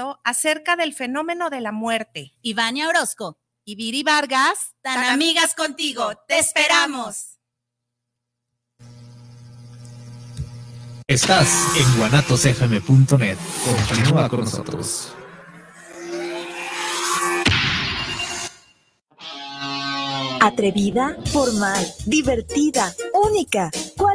conocimiento acerca del fenómeno de la muerte. Ivania Orozco y Viri Vargas, tan, amigas contigo. Te esperamos. Estás en guanatosfm.net. Continúa con nosotros. Atrevida, formal, divertida, única.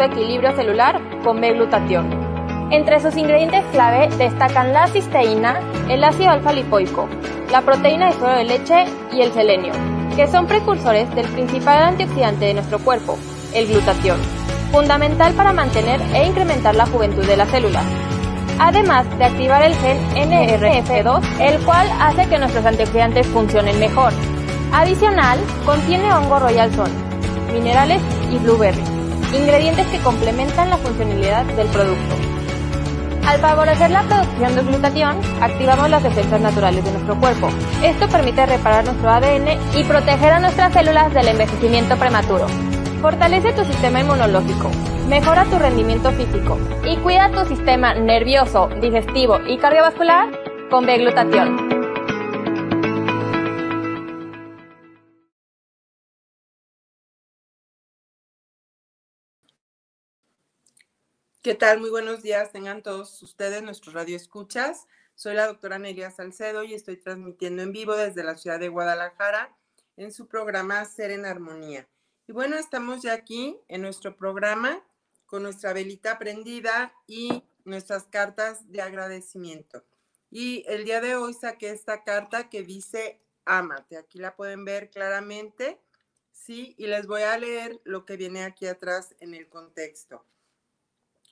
equilibrio celular con B-glutatión. Entre sus ingredientes clave destacan la cisteína, el ácido alfa-lipoico, la proteína de suero de leche y el selenio, que son precursores del principal antioxidante de nuestro cuerpo, el glutatión, fundamental para mantener e incrementar la juventud de la célula. Además de activar el gen NRF2, el cual hace que nuestros antioxidantes funcionen mejor. Adicional, contiene hongo royal son, minerales y blueberry ingredientes que complementan la funcionalidad del producto. Al favorecer la producción de glutatión, activamos las defensas naturales de nuestro cuerpo. Esto permite reparar nuestro ADN y proteger a nuestras células del envejecimiento prematuro. Fortalece tu sistema inmunológico, mejora tu rendimiento físico y cuida tu sistema nervioso, digestivo y cardiovascular con B-glutatión. ¿Qué tal? Muy buenos días. Tengan todos ustedes nuestros radioescuchas. Soy la doctora Nelia Salcedo y estoy transmitiendo en vivo desde la ciudad de Guadalajara en su programa Ser en Armonía. Y bueno, estamos ya aquí en nuestro programa con nuestra velita prendida y nuestras cartas de agradecimiento. Y el día de hoy saqué esta carta que dice Amate. Aquí la pueden ver claramente. Sí, y les voy a leer lo que viene aquí atrás en el contexto.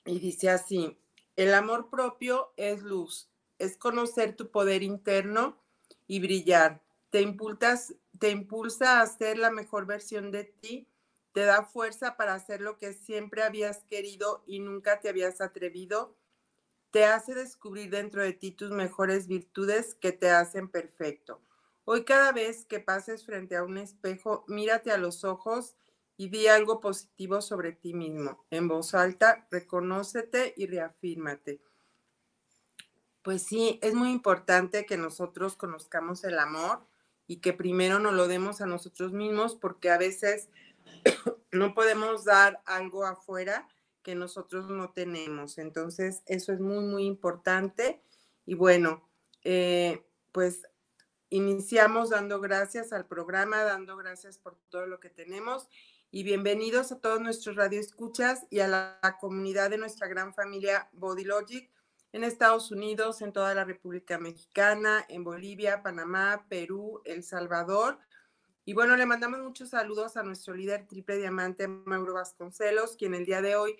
Y dice así, el amor propio es luz, es conocer tu poder interno y brillar. Te, impulsas, te impulsa a ser la mejor versión de ti, te da fuerza para hacer lo que siempre habías querido y nunca te habías atrevido. Te hace descubrir dentro de ti tus mejores virtudes que te hacen perfecto. Hoy cada vez que pases frente a un espejo, mírate a los ojos y di algo positivo sobre ti mismo. En voz alta, reconócete y reafírmate. Pues sí, es muy importante que nosotros conozcamos el amor y que primero nos lo demos a nosotros mismos porque a veces no podemos dar algo afuera que nosotros no tenemos. Entonces, eso es muy, muy importante. Y bueno, eh, pues iniciamos dando gracias al programa, dando gracias por todo lo que tenemos y bienvenidos a todos nuestros radioescuchas y a la, comunidad de nuestra gran familia Body Logic en Estados Unidos, en toda la República Mexicana, en Bolivia, Panamá, Perú, El Salvador. Y bueno, le mandamos muchos saludos a nuestro líder triple diamante, Mauro Vasconcelos, quien el día de hoy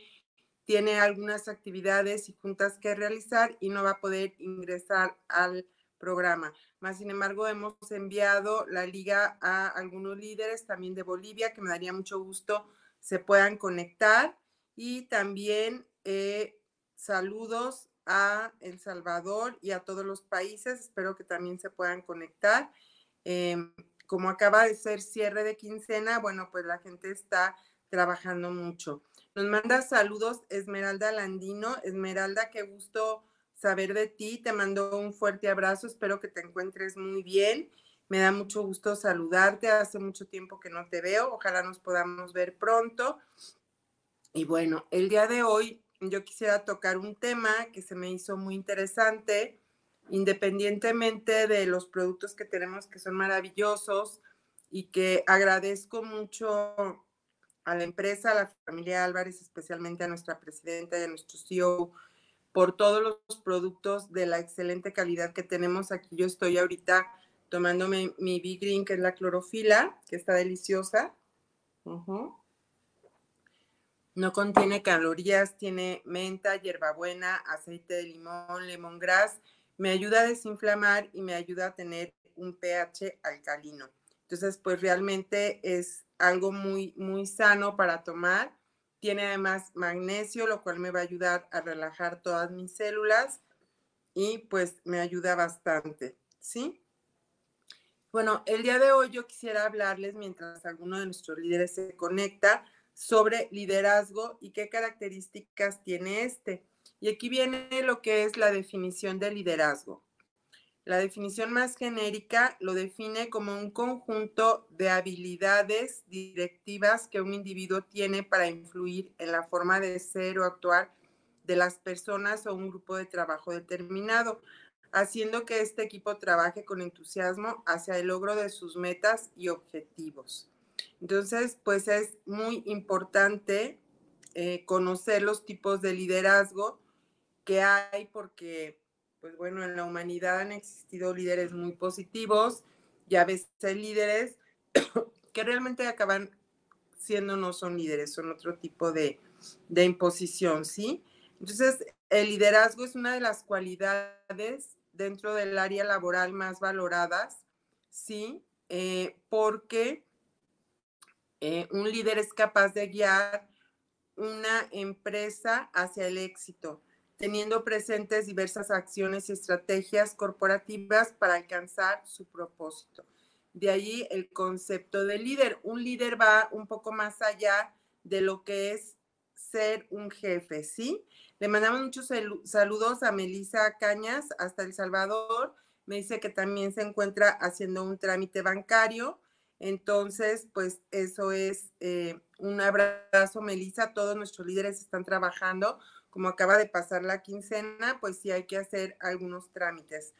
tiene algunas actividades y juntas que realizar y no va a poder ingresar al programa. Más sin embargo, hemos enviado la liga a algunos líderes también de Bolivia, que me daría mucho gusto se puedan conectar. Y también eh, saludos a El Salvador y a todos los países. Espero que también se puedan conectar. Em, como acaba de ser cierre de quincena, bueno, pues la gente está trabajando mucho. Nos manda saludos Esmeralda Landino. Esmeralda, qué gusto saber de ti. Te mando un fuerte abrazo. Espero que te encuentres muy bien. Me da mucho gusto saludarte. Hace mucho tiempo que no te veo. Ojalá nos podamos ver pronto. Y bueno, el día de hoy yo quisiera tocar un tema que se me hizo muy interesante, independientemente de los productos que tenemos que son maravillosos y que agradezco mucho a la empresa, a la familia Álvarez, especialmente a nuestra presidenta y a nuestro CEO por todos los productos de la excelente calidad que tenemos aquí. Yo estoy ahorita tomándome mi Big Green, que es la clorofila, que está deliciosa. No contiene calorías, tiene menta, hierbabuena, aceite de limón, lemongrass. Me ayuda a desinflamar y me ayuda a tener un pH alcalino. Entonces, pues realmente es algo muy, muy sano para tomar. Tiene además magnesio, lo cual me va a ayudar a relajar todas mis células y pues me ayuda bastante, ¿sí? Bueno, el día de hoy yo quisiera hablarles, mientras alguno de nuestros líderes se conecta, sobre liderazgo y qué características tiene este. Y aquí viene lo que es la definición de liderazgo. La definición más genérica lo define como un conjunto de habilidades directivas que un individuo tiene para influir en la forma de ser o actuar de las personas o un grupo de trabajo determinado, haciendo que este equipo trabaje con entusiasmo hacia el logro de sus metas y objetivos. Entonces, pues es muy importante eh, conocer los tipos de liderazgo que hay porque, pues bueno, en la humanidad han existido líderes muy positivos y a veces líderes que realmente acaban siendo no son líderes, son otro tipo de, de imposición, ¿sí? Entonces, el liderazgo es una de las cualidades dentro del área laboral más valoradas, ¿sí? Eh, porque eh, un líder es capaz de guiar una empresa hacia el éxito, teniendo presentes diversas acciones y estrategias corporativas para alcanzar su propósito. De ahí el concepto de líder. Un líder va un poco más allá de lo que es ser un jefe, ¿sí? Le mandamos muchos saludos a Melisa Cañas hasta El Salvador. Me dice que también se encuentra haciendo un trámite bancario entonces, pues eso es eh, un abrazo, Melissa. Todos nuestros líderes están trabajando. Como acaba de pasar la quincena, pues sí hay que hacer algunos trámites.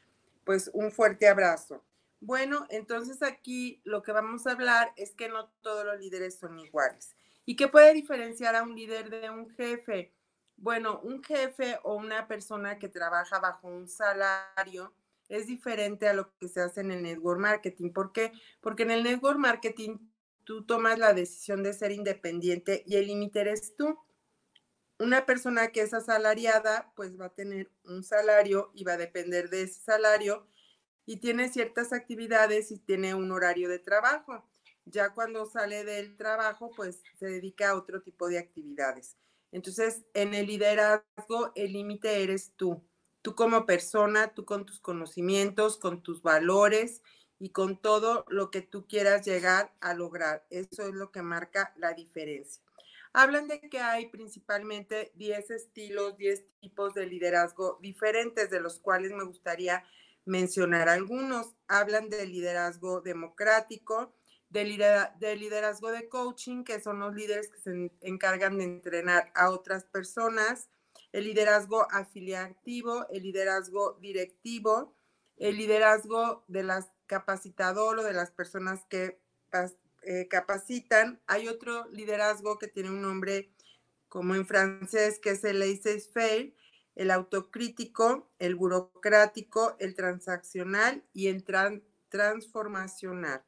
Pues un fuerte abrazo. Bueno, entonces aquí lo que vamos a hablar es que no todos los líderes son iguales. ¿Y qué puede diferenciar a un líder de un jefe? Bueno, un jefe o una persona que trabaja bajo un salario es diferente a lo que se hace en el network marketing. ¿Por qué? Porque en el network marketing tú tomas la decisión de ser independiente y el límite eres tú. Una persona que es asalariada, pues va a tener un salario y va a depender de ese salario y tiene ciertas actividades y tiene un horario de trabajo. Ya cuando sale del trabajo, pues se dedica a otro tipo de actividades. Entonces, en el liderazgo, el límite eres tú tú como persona, tú con tus conocimientos, con tus valores y con todo lo que tú quieras llegar a lograr. Eso es lo que marca la diferencia. Hablan de que hay principalmente 10 estilos, 10 tipos de liderazgo diferentes, de los cuales me gustaría mencionar algunos. Hablan del liderazgo democrático, del liderazgo de coaching, que son los líderes que se encargan de entrenar a otras personas, el liderazgo afiliativo, el liderazgo directivo, el liderazgo de las capacitador o de las personas que eh, capacitan. Hay otro liderazgo que tiene un nombre como en francés, que es el laissez-faire, el autocrítico, el burocrático, el transaccional y el transformacional.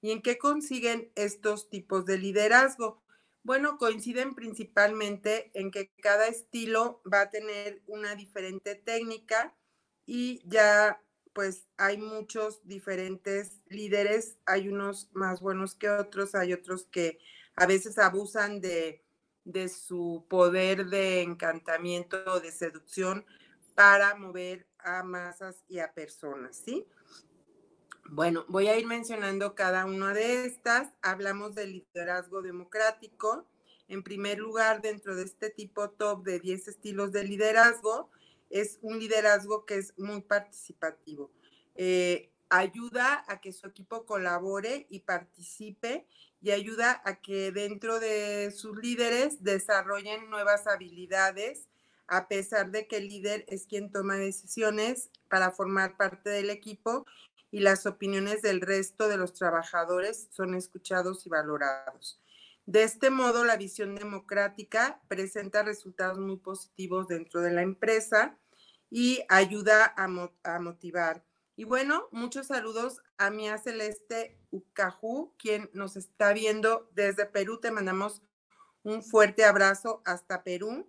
¿Y en qué consiguen estos tipos de liderazgo? Bueno, coinciden principalmente en que cada estilo va a tener una diferente técnica y ya pues hay muchos diferentes líderes, hay unos más buenos que otros, hay otros que a veces abusan de, de su poder de encantamiento o de seducción para mover a masas y a personas, ¿sí? Bueno, voy a ir mencionando cada una de estas. Hablamos del liderazgo democrático. En primer lugar, dentro de este tipo top de 10 estilos de liderazgo, es un liderazgo que es muy participativo. Eh, ayuda a que su equipo colabore y participe y ayuda a que dentro de sus líderes desarrollen nuevas habilidades, a pesar de que el líder es quien toma decisiones para formar parte del equipo y las opiniones del resto de los trabajadores son escuchados y valorados. De este modo, la visión democrática presenta resultados muy positivos dentro de la empresa y ayuda a, motivar. Y bueno, muchos saludos a Mía Celeste Ucaju, quien nos está viendo desde Perú. Te mandamos un fuerte abrazo hasta Perú.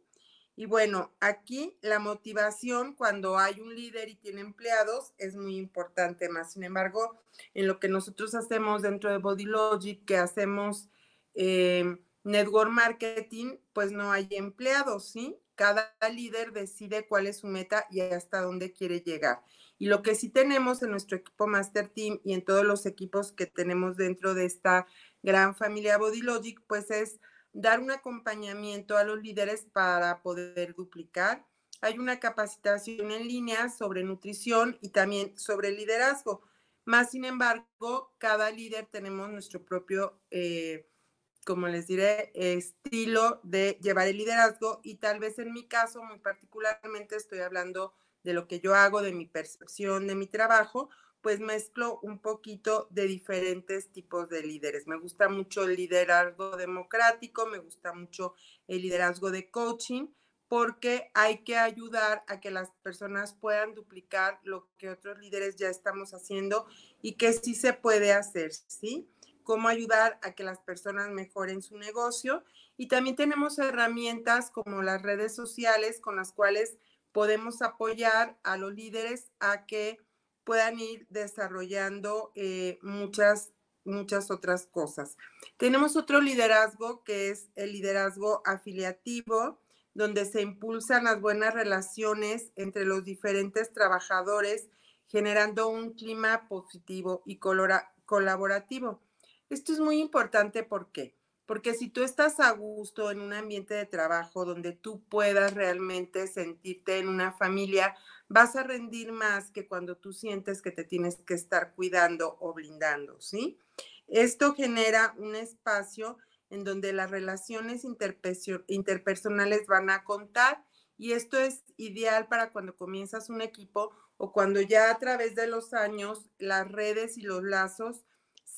Y bueno, aquí la motivación cuando hay un líder y tiene empleados es muy importante más. Sin embargo, en lo que nosotros hacemos dentro de Body Logic, que hacemos eh, network marketing, pues no hay empleados, ¿sí? Cada líder decide cuál es su meta y hasta dónde quiere llegar. Y lo que sí tenemos en nuestro equipo Master Team y en todos los equipos que tenemos dentro de esta gran familia Body Logic, pues es dar un acompañamiento a los líderes para poder duplicar. Hay una capacitación en línea sobre nutrición y también sobre liderazgo. Más sin embargo, cada líder tenemos nuestro propio, eh, como les diré, estilo de llevar el liderazgo y tal vez en mi caso, muy particularmente, estoy hablando de lo que yo hago, de mi percepción, de mi trabajo, pues mezclo un poquito de diferentes tipos de líderes. Me gusta mucho el liderazgo democrático, me gusta mucho el liderazgo de coaching, porque hay que ayudar a que las personas puedan duplicar lo que otros líderes ya estamos haciendo y que sí se puede hacer, ¿sí? Cómo ayudar a que las personas mejoren su negocio. Y también tenemos herramientas como las redes sociales con las cuales podemos apoyar a los líderes a que puedan ir desarrollando eh, muchas, muchas otras cosas. Tenemos otro liderazgo que es el liderazgo afiliativo, donde se impulsan las buenas relaciones entre los diferentes trabajadores, generando un clima positivo y colaborativo. Esto es muy importante porque porque si tú estás a gusto en un ambiente de trabajo donde tú puedas realmente sentirte en una familia, vas a rendir más que cuando tú sientes que te tienes que estar cuidando o blindando, ¿sí? Esto genera un espacio en donde las relaciones interpersonales van a contar y esto es ideal para cuando comienzas un equipo o cuando ya a través de los años las redes y los lazos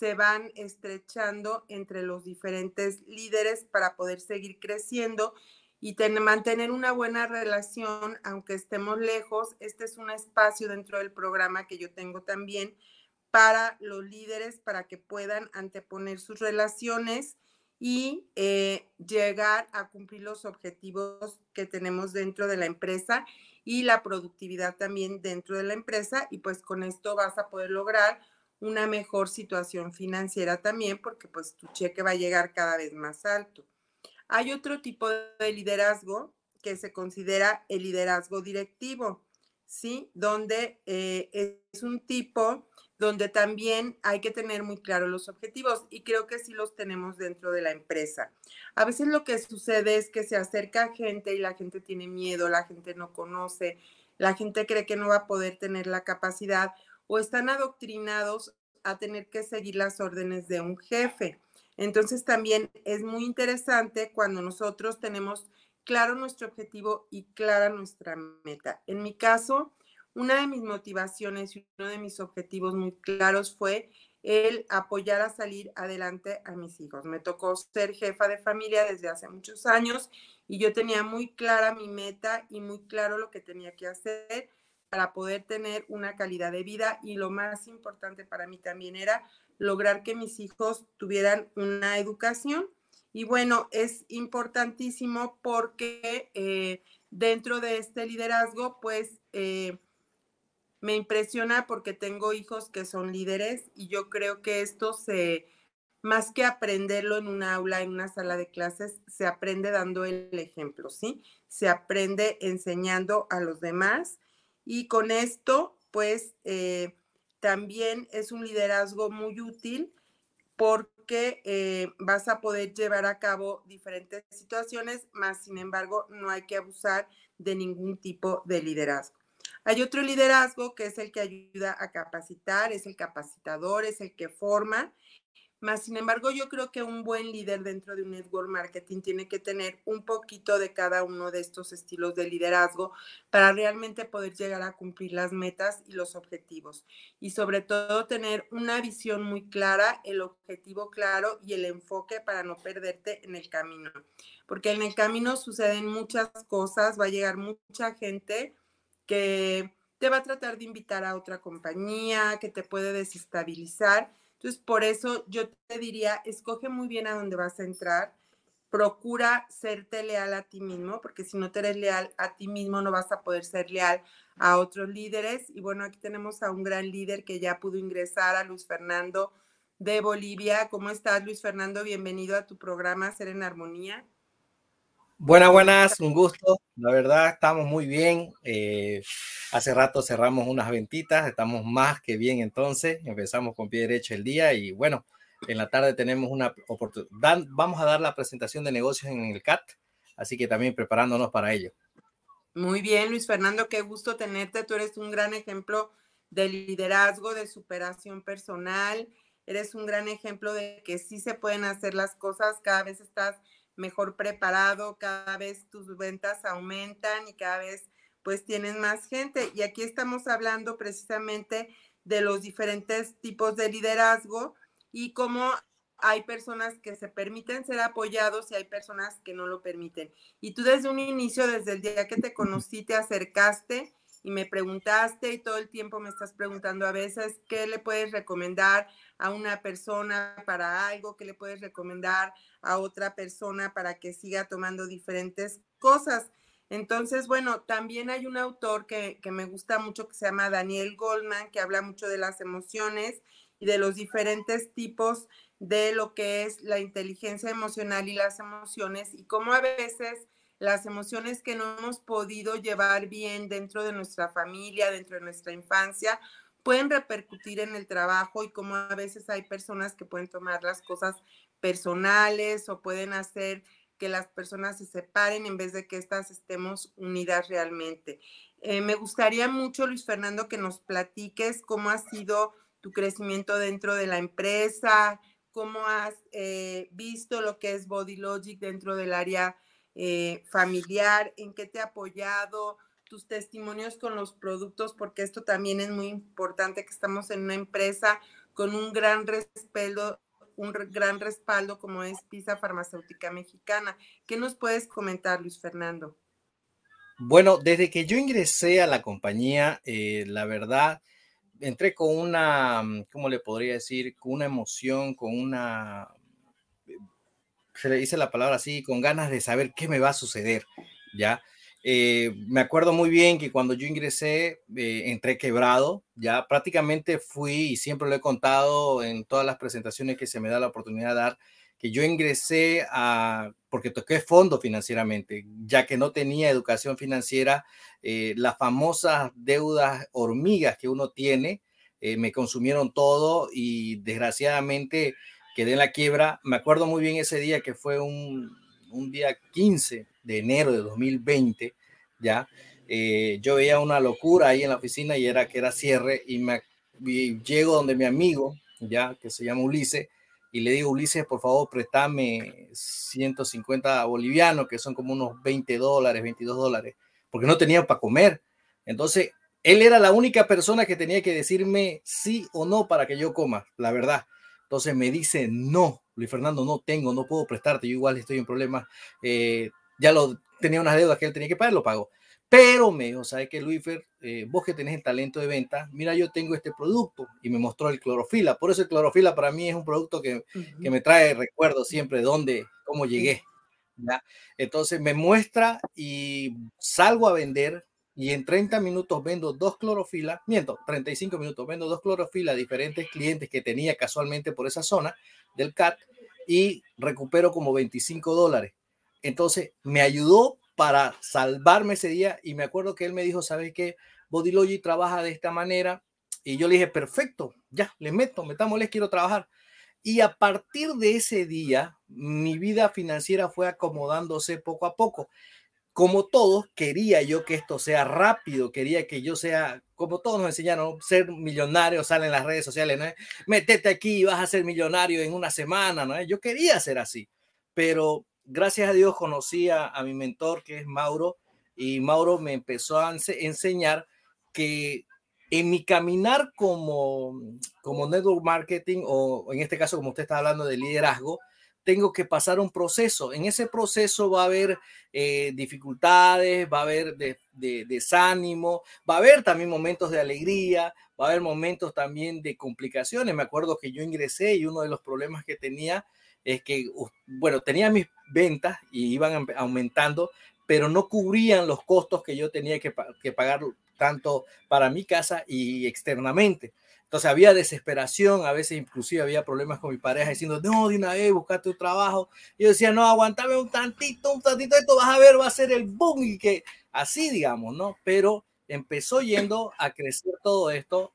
se van estrechando entre los diferentes líderes para poder seguir creciendo y mantener una buena relación, aunque estemos lejos. Este es un espacio dentro del programa que yo tengo también para los líderes, para que puedan anteponer sus relaciones y eh, llegar a cumplir los objetivos que tenemos dentro de la empresa y la productividad también dentro de la empresa. Y pues con esto vas a poder lograr una mejor situación financiera también porque pues tu cheque va a llegar cada vez más alto. Hay otro tipo de liderazgo que se considera el liderazgo directivo, ¿sí? Donde eh, es un tipo donde también hay que tener muy claros los objetivos y creo que sí los tenemos dentro de la empresa. A veces lo que sucede es que se acerca gente y la gente tiene miedo, la gente no conoce, la gente cree que no va a poder tener la capacidad o están adoctrinados a tener que seguir las órdenes de un jefe. Entonces también es muy interesante cuando nosotros tenemos claro nuestro objetivo y clara nuestra meta. En mi caso, una de mis motivaciones y uno de mis objetivos muy claros fue el apoyar a salir adelante a mis hijos. Me tocó ser jefa de familia desde hace muchos años y yo tenía muy clara mi meta y muy claro lo que tenía que hacer para poder tener una calidad de vida y lo más importante para mí también era lograr que mis hijos tuvieran una educación. Y bueno, es importantísimo porque eh, dentro de este liderazgo, pues eh, me impresiona porque tengo hijos que son líderes y yo creo que esto se, más que aprenderlo en un aula, en una sala de clases, se aprende dando el ejemplo, ¿sí? Se aprende enseñando a los demás y con esto, pues, eh, también es un liderazgo muy útil porque eh, vas a poder llevar a cabo diferentes situaciones, más sin embargo, no hay que abusar de ningún tipo de liderazgo. Hay otro liderazgo que es el que ayuda a capacitar, es el capacitador, es el que forma más sin embargo, yo creo que un buen líder dentro de un network marketing tiene que tener un poquito de cada uno de estos estilos de liderazgo para realmente poder llegar a cumplir las metas y los objetivos. Y sobre todo tener una visión muy clara, el objetivo claro y el enfoque para no perderte en el camino. Porque en el camino suceden muchas cosas, va a llegar mucha gente que te va a tratar de invitar a otra compañía, que te puede desestabilizar entonces, por eso yo te diría, escoge muy bien a dónde vas a entrar, procura serte leal a ti mismo, porque si no te eres leal a ti mismo, no vas a poder ser leal a otros líderes. Y bueno, aquí tenemos a un gran líder que ya pudo ingresar, a Luis Fernando de Bolivia. ¿Cómo estás, Luis Fernando? Bienvenido a tu programa Ser en Armonía. Buenas, buenas, un gusto. La verdad, estamos muy bien. Eh, hace rato cerramos unas ventitas, estamos más que bien entonces. Empezamos con pie derecho el día y bueno, en la tarde tenemos una oportunidad. Vamos a dar la presentación de negocios en el CAT, así que también preparándonos para ello. Muy bien, Luis Fernando, qué gusto tenerte. Tú eres un gran ejemplo de liderazgo, de superación personal. Eres un gran ejemplo de que sí se pueden hacer las cosas. Cada vez estás mejor preparado, cada vez tus ventas aumentan y cada vez pues tienes más gente. Y aquí estamos hablando precisamente de los diferentes tipos de liderazgo y cómo hay personas que se permiten ser apoyados y hay personas que no lo permiten. Y tú desde un inicio, desde el día que te conocí, te acercaste y me preguntaste y todo el tiempo me estás preguntando a veces qué le puedes recomendar a una persona para algo, qué le puedes recomendar a otra persona para que siga tomando diferentes cosas. Entonces, bueno, también hay un autor que, que, me gusta mucho que se llama Daniel Goldman, que habla mucho de las emociones y de los diferentes tipos de lo que es la inteligencia emocional y las emociones y cómo a veces las emociones que no hemos podido llevar bien dentro de nuestra familia, dentro de nuestra infancia, pueden repercutir en el trabajo y cómo a veces hay personas que pueden tomar las cosas personales o pueden hacer que las personas se separen en vez de que éstas estemos unidas realmente. Eh, me gustaría mucho, Luis Fernando, que nos platiques cómo ha sido tu crecimiento dentro de la empresa, cómo has eh, visto lo que es Body Logic dentro del área eh, familiar, en qué te ha apoyado, tus testimonios con los productos, porque esto también es muy importante que estamos en una empresa con un gran respaldo, un gran respaldo como es Pisa Farmacéutica Mexicana. ¿Qué nos puedes comentar, Luis Fernando? Bueno, desde que yo ingresé a la compañía, eh, la verdad, entré con una, mm, ¿cómo le podría decir? Con una emoción, con una, se le dice la palabra así, con ganas de saber qué me va a suceder, ¿ya? Eh, me acuerdo muy bien que cuando yo ingresé, eh, entré quebrado, ya prácticamente fui, y siempre lo he contado en todas las presentaciones que se me da la oportunidad de dar, que yo ingresé a, porque toqué fondo financieramente, ya que no tenía educación financiera, eh, las famosas deudas hormigas que uno tiene, me consumieron todo y desgraciadamente quedé en la quiebra. Me acuerdo muy bien ese día que fue un, un día 15 de enero de 2020, ya, eh, yo veía una locura ahí en la oficina y era que era cierre y me llego donde mi amigo, ya, que se llama Ulises, y le digo, Ulises, por favor, préstame 150 bolivianos, que son como unos 20 dólares, 22 dólares, porque no tenía para comer. Entonces, él era la única persona que tenía que decirme sí o no para que yo coma, la verdad. Entonces me dice, no, Luis Fernando, no tengo, no puedo prestarte, yo igual estoy en problemas, eh, ya lo tenía unas deudas que él tenía que pagar, lo pago. Pero me dijo, ¿sabes qué, Luis eh, vos que tenés el talento de venta, mira, yo tengo este producto y me mostró el clorofila. Por eso el clorofila para mí es un producto que, que me trae recuerdos siempre de dónde, cómo llegué. ¿ya? Entonces me muestra y salgo a vender y en 30 minutos vendo dos clorofilas, miento, 35 minutos vendo dos clorofilas a diferentes clientes que tenía casualmente por esa zona del CAT y recupero como 25 dólares. Entonces me ayudó para salvarme ese día y me acuerdo que él me dijo, ¿sabes qué? Bodylogy trabaja de esta manera y yo le dije, perfecto, ya, le meto, metámosles, quiero trabajar. Y a partir de ese día, mi vida financiera fue acomodándose poco a poco como todos, quería yo que esto sea rápido, quería que yo sea, como todos nos enseñaron, ser millonario, salen en las redes sociales, ¿no? Métete aquí y vas a ser millonario en una semana, ¿no? Yo quería ser así, pero gracias a Dios conocí a, mi mentor, que es Mauro, y Mauro me empezó a enseñar que en mi caminar como, como network marketing, o en este caso, como usted está hablando de liderazgo, tengo que pasar un proceso. En ese proceso va a haber eh, dificultades, va a haber de, desánimo, va a haber también momentos de alegría, va a haber momentos también de complicaciones. Me acuerdo que yo ingresé y uno de los problemas que tenía es que, bueno, tenía mis ventas y iban aumentando, pero no cubrían los costos que yo tenía que pagar tanto para mi casa y externamente. Entonces había desesperación, a veces inclusive había problemas con mi pareja diciendo, no, de una vez, buscate un trabajo. Y yo decía, no, aguantame un tantito, un tantito, esto vas a ver, va a ser el boom y que así, digamos, ¿no? Pero empezó yendo a crecer todo esto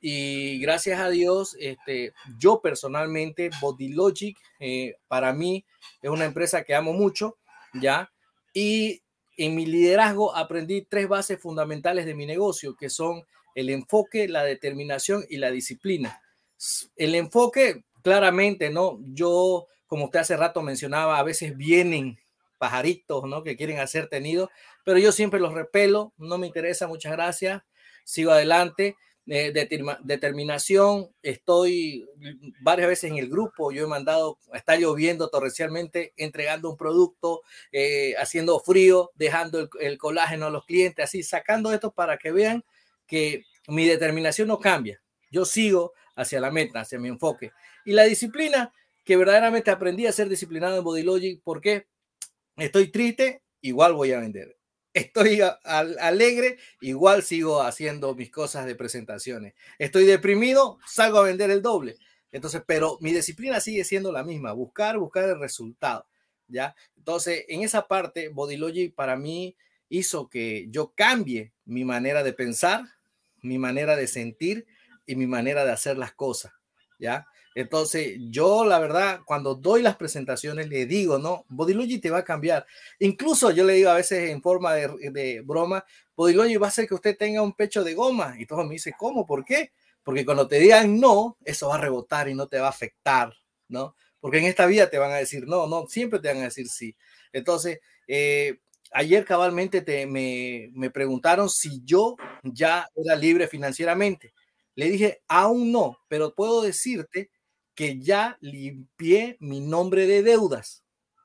y gracias a Dios, este, yo personalmente, Body Logic, eh, para mí es una empresa que amo mucho, ¿ya? Y en mi liderazgo aprendí tres bases fundamentales de mi negocio, que son el enfoque, la determinación y la disciplina. El enfoque, claramente, ¿no? Yo, como usted hace rato mencionaba, a veces vienen pajaritos, ¿no? Que quieren hacer tenido, pero yo siempre los repelo, no me interesa, muchas gracias, sigo adelante. Eh, determinación, estoy varias veces en el grupo, yo he mandado, está lloviendo torrencialmente, entregando un producto, eh, haciendo frío, dejando el, el, colágeno a los clientes, así, sacando esto para que vean que mi determinación no cambia. Yo sigo hacia la meta, hacia mi enfoque. Y la disciplina, que verdaderamente aprendí a ser disciplinado en Body Logic, porque estoy triste, igual voy a vender. Estoy alegre, igual sigo haciendo mis cosas de presentaciones. Estoy deprimido, salgo a vender el doble. Entonces, pero mi disciplina sigue siendo la misma, buscar, buscar el resultado, ¿ya? Entonces, en esa parte, Body Logic para mí hizo que yo cambie mi manera de pensar, mi manera de sentir y mi manera de hacer las cosas, ¿ya? Entonces, yo la verdad, cuando doy las presentaciones, le digo, ¿no? Bodylogy te va a cambiar. Incluso yo le digo a veces en forma de, de broma, Bodylogy va a hacer que usted tenga un pecho de goma. Y todos me dicen, ¿cómo? ¿Por qué? Porque cuando te digan no, eso va a rebotar y no te va a afectar, ¿no? Porque en esta vida te van a decir no, no, siempre te van a decir sí. Entonces, eh, ayer cabalmente te, me, me preguntaron si yo ya era libre financieramente. Le dije, aún no, pero puedo decirte que ya limpié mi nombre de deudas,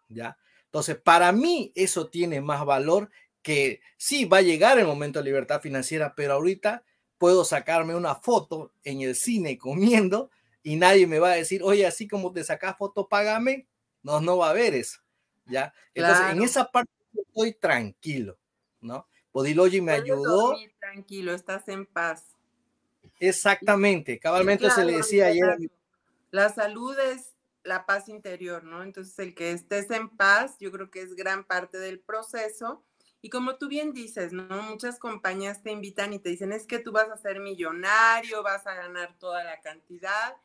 ¿ya? Entonces, para mí eso tiene más valor que sí, va a llegar el momento de libertad financiera, pero ahorita puedo sacarme una foto en el cine comiendo y nadie me va a decir, oye, así como te sacas foto, págame. No, no va a haber eso, ¿ya? Entonces, en esa parte estoy tranquilo, ¿no? Podilogy me ayudó. Tranquilo, estás en paz. Exactamente, cabalmente se le decía ayer. La salud es la paz interior, ¿no? Entonces, el que estés en paz, yo creo que es gran parte del proceso. Y como tú bien dices, ¿no? Muchas compañías te invitan y te dicen, es que tú vas a ser millonario, vas a ganar toda la cantidad.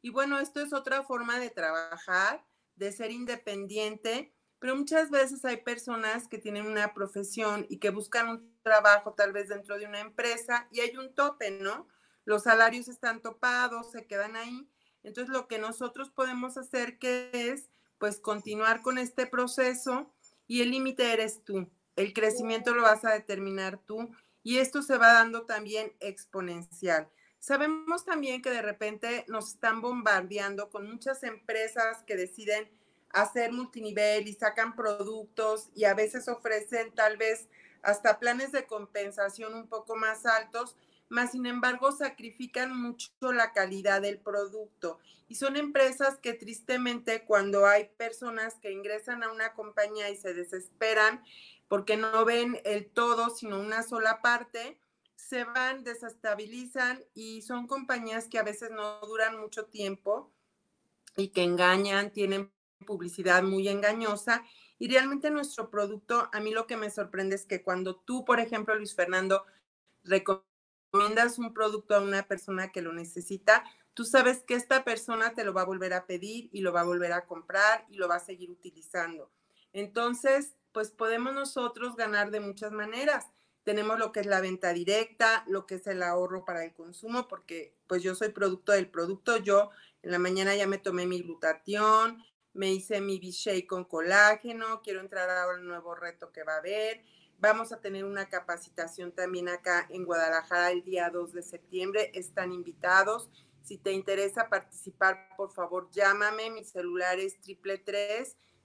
Y bueno, esto es otra forma de trabajar, de ser independiente pero muchas veces hay personas que tienen una profesión y que buscan un trabajo tal vez dentro de una empresa y hay un tope, ¿no? Los salarios están topados, se quedan ahí. Entonces lo que nosotros podemos hacer que es pues continuar con este proceso y el límite eres tú. El crecimiento lo vas a determinar tú y esto se va dando también exponencial. Sabemos también que de repente nos están bombardeando con muchas empresas que deciden hacer multinivel y sacan productos y a veces ofrecen tal vez hasta planes de compensación un poco más altos, más sin embargo sacrifican mucho la calidad del producto. Y son empresas que tristemente cuando hay personas que ingresan a una compañía y se desesperan porque no ven el todo, sino una sola parte, se van, desestabilizan y son compañías que a veces no duran mucho tiempo y que engañan, tienen publicidad muy engañosa y realmente nuestro producto, a mí lo que me sorprende es que cuando tú, por ejemplo, Luis Fernando, recomiendas un producto a una persona que lo necesita, tú sabes que esta persona te lo va a volver a pedir y lo va a volver a comprar y lo va a seguir utilizando. Entonces, pues podemos nosotros ganar de muchas maneras. Tenemos lo que es la venta directa, lo que es el ahorro para el consumo, porque pues yo soy producto del producto. Yo en la mañana ya me tomé mi glutatión, me hice mi B-Shake con colágeno, quiero entrar ahora al nuevo reto que va a haber. Vamos a tener una capacitación también acá en Guadalajara el día 2 de septiembre. Están invitados. Si te interesa participar, por favor, llámame. Mi celular es triple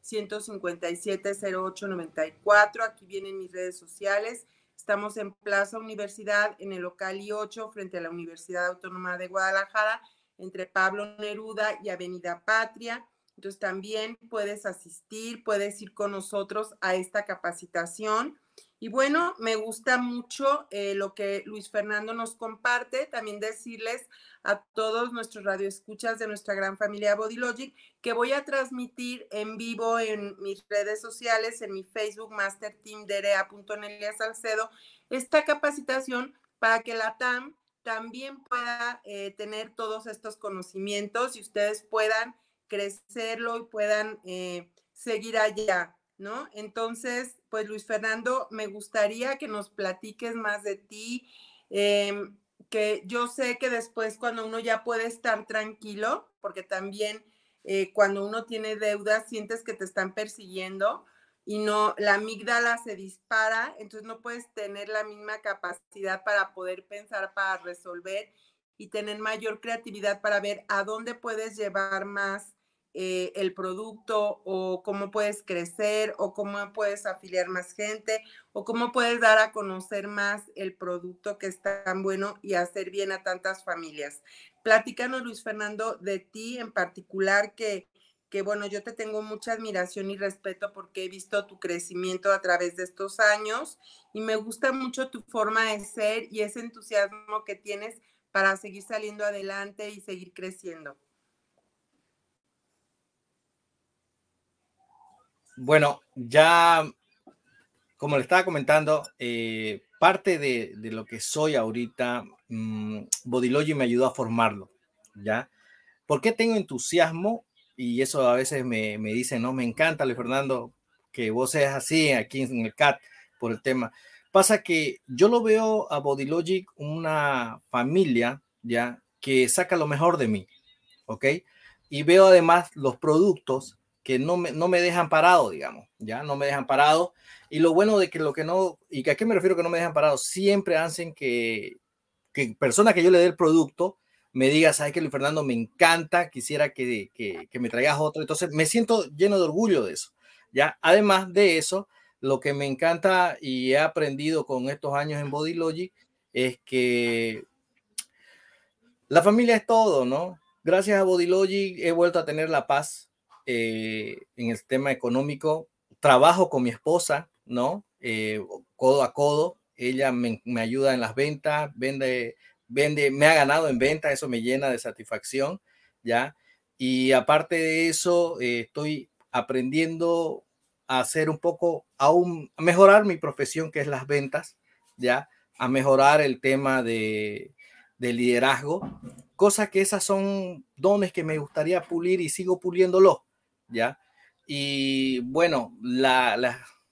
157 0894. Aquí vienen mis redes sociales. Estamos en Plaza Universidad, en el local I8, frente a la Universidad Autónoma de Guadalajara, entre Pablo Neruda y Avenida Patria. Entonces también puedes asistir, puedes ir con nosotros a esta capacitación. Y bueno, me gusta mucho eh, lo que Luis Fernando nos comparte. También decirles a todos nuestros radioescuchas de nuestra gran familia Bodylogic que voy a transmitir en vivo en mis redes sociales, en mi Facebook Master Team Derea.nelia Salcedo, esta capacitación para que la TAM también pueda eh, tener todos estos conocimientos y ustedes puedan crecerlo y puedan eh, seguir allá. ¿no? Entonces, pues Luis Fernando, me gustaría que nos platiques más de ti, em, que yo sé que después cuando uno ya puede estar tranquilo, porque también eh, cuando uno tiene deudas sientes que te están persiguiendo y no, la amígdala se dispara, entonces no puedes tener la misma capacidad para poder pensar, para resolver y tener mayor creatividad para ver a dónde puedes llevar más eh, el producto o cómo puedes crecer o cómo puedes afiliar más gente o cómo puedes dar a conocer más el producto que es tan bueno y hacer bien a tantas familias. Platícanos, Luis Fernando, de ti en particular que, que bueno, yo te tengo mucha admiración y respeto porque he visto tu crecimiento a través de estos años y me gusta mucho tu forma de ser y ese entusiasmo que tienes para seguir saliendo adelante y seguir creciendo. Bueno, ya, como le estaba comentando, eh, parte de, lo que soy ahorita, mmm, Bodylogy me ayudó a formarlo, ¿ya? ¿Por qué tengo entusiasmo? Y eso a veces me, me dicen, no, me encanta, Luis Fernando, que vos seas así aquí en el CAT por el tema. Pasa que yo lo veo a Bodylogic una familia, ¿ya? Que saca lo mejor de mí, ¿ok? Y veo además los productos que no me, no me dejan parado, digamos, ya no me dejan parado. Y lo bueno de que lo que no, y que a qué me refiero que no me dejan parado, siempre hacen que, que persona que yo le dé el producto me diga, sabes que Luis Fernando me encanta, quisiera que, que, que me traigas otro. Entonces me siento lleno de orgullo de eso, ya. Además de eso, lo que me encanta y he aprendido con estos años en Body Logic es que la familia es todo, ¿no? Gracias a Body Logic he vuelto a tener la paz eh, en el tema económico. Trabajo con mi esposa, ¿no? Eh, codo a codo. Ella me, ayuda en las ventas, vende, vende, me ha ganado en venta, eso me llena de satisfacción, ¿ya? Y aparte de eso, eh, estoy aprendiendo a hacer un poco, aún, a mejorar mi profesión, que es las ventas, ¿ya? A mejorar el tema de, de liderazgo, cosa que esas son dones que me gustaría pulir y sigo puliéndolo, ¿ya? Y bueno, la,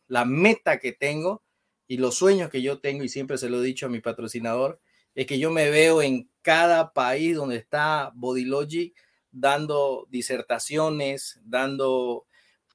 la, meta que tengo y los sueños que yo tengo, y siempre se lo he dicho a mi patrocinador, es que yo me veo en cada país donde está Bodylogic dando disertaciones, dando